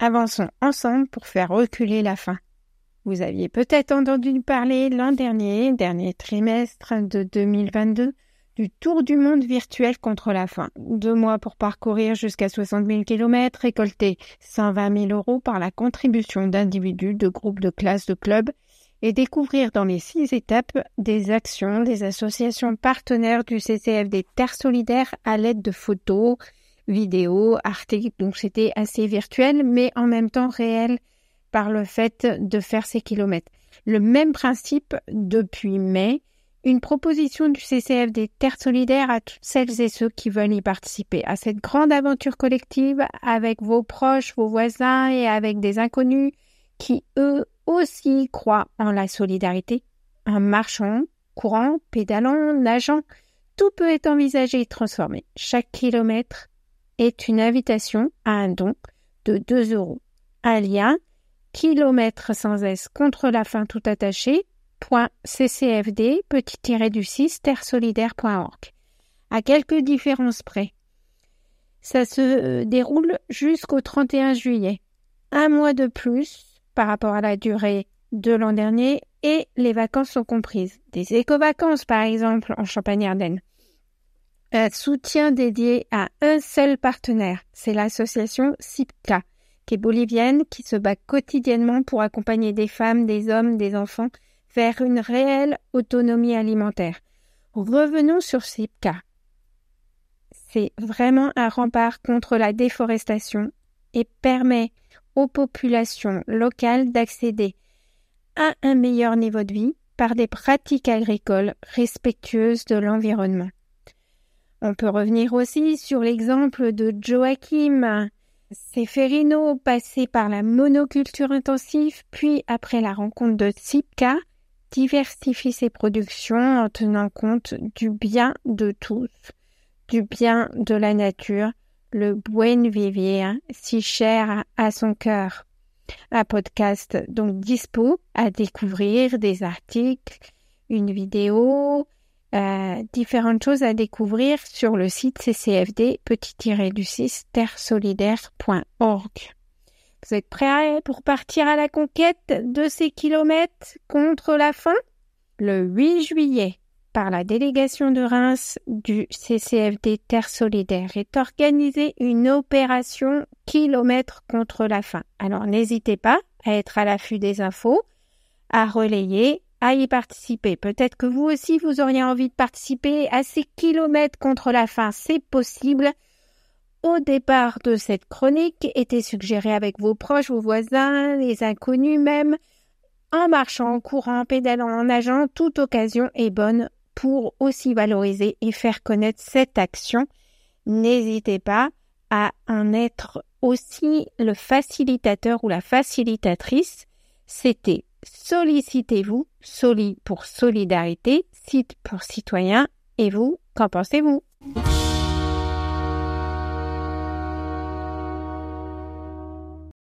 Avançons ensemble pour faire reculer la faim. Vous aviez peut-être entendu parler l'an dernier, dernier trimestre de 2022, du tour du monde virtuel contre la faim. Deux mois pour parcourir jusqu'à 60 000 km, récolter 120 000 euros par la contribution d'individus, de groupes, de classes, de clubs, et découvrir dans les six étapes des actions des associations partenaires du CCFD Terre Solidaire à l'aide de photos, vidéos, articles. Donc c'était assez virtuel, mais en même temps réel par le fait de faire ces kilomètres. Le même principe depuis mai, une proposition du CCF des Terres Solidaires à toutes celles et ceux qui veulent y participer à cette grande aventure collective avec vos proches, vos voisins et avec des inconnus qui eux aussi croient en la solidarité, en marchant, courant, pédalant, nageant. Tout peut être envisagé et transformé. Chaque kilomètre est une invitation à un don de 2 euros. Un lien kilomètre sans S contre la fin tout attaché .ccfd petit du 6 terresolidaire.org. À quelques différences près. Ça se euh, déroule jusqu'au 31 juillet. Un mois de plus par rapport à la durée de l'an dernier et les vacances sont comprises. Des éco-vacances par exemple en Champagne-Ardenne. Un soutien dédié à un seul partenaire, c'est l'association SIPCA, qui est bolivienne, qui se bat quotidiennement pour accompagner des femmes, des hommes, des enfants vers une réelle autonomie alimentaire. Revenons sur SIPCA. C'est vraiment un rempart contre la déforestation et permet aux populations locales d'accéder à un meilleur niveau de vie par des pratiques agricoles respectueuses de l'environnement. On peut revenir aussi sur l'exemple de Joachim Seferino, passé par la monoculture intensive, puis après la rencontre de Tsipka, diversifie ses productions en tenant compte du bien de tous, du bien de la nature, le buen vivir, si cher à son cœur. Un podcast donc dispo à découvrir, des articles, une vidéo, euh, différentes choses à découvrir sur le site ccfd du 6 terresolidaire.org. Vous êtes prêts pour partir à la conquête de ces kilomètres contre la faim? Le 8 juillet, par la délégation de Reims du CCFD Terre Solidaire, est organisée une opération kilomètres contre la faim. Alors n'hésitez pas à être à l'affût des infos, à relayer à y participer. Peut-être que vous aussi, vous auriez envie de participer à ces kilomètres contre la faim. C'est possible. Au départ de cette chronique, était suggéré avec vos proches, vos voisins, les inconnus même, en marchant, en courant, en pédalant, en nageant, toute occasion est bonne pour aussi valoriser et faire connaître cette action. N'hésitez pas à en être aussi le facilitateur ou la facilitatrice. C'était Sollicitez-vous, Soli pour solidarité, Site pour citoyen, et vous, qu'en pensez-vous?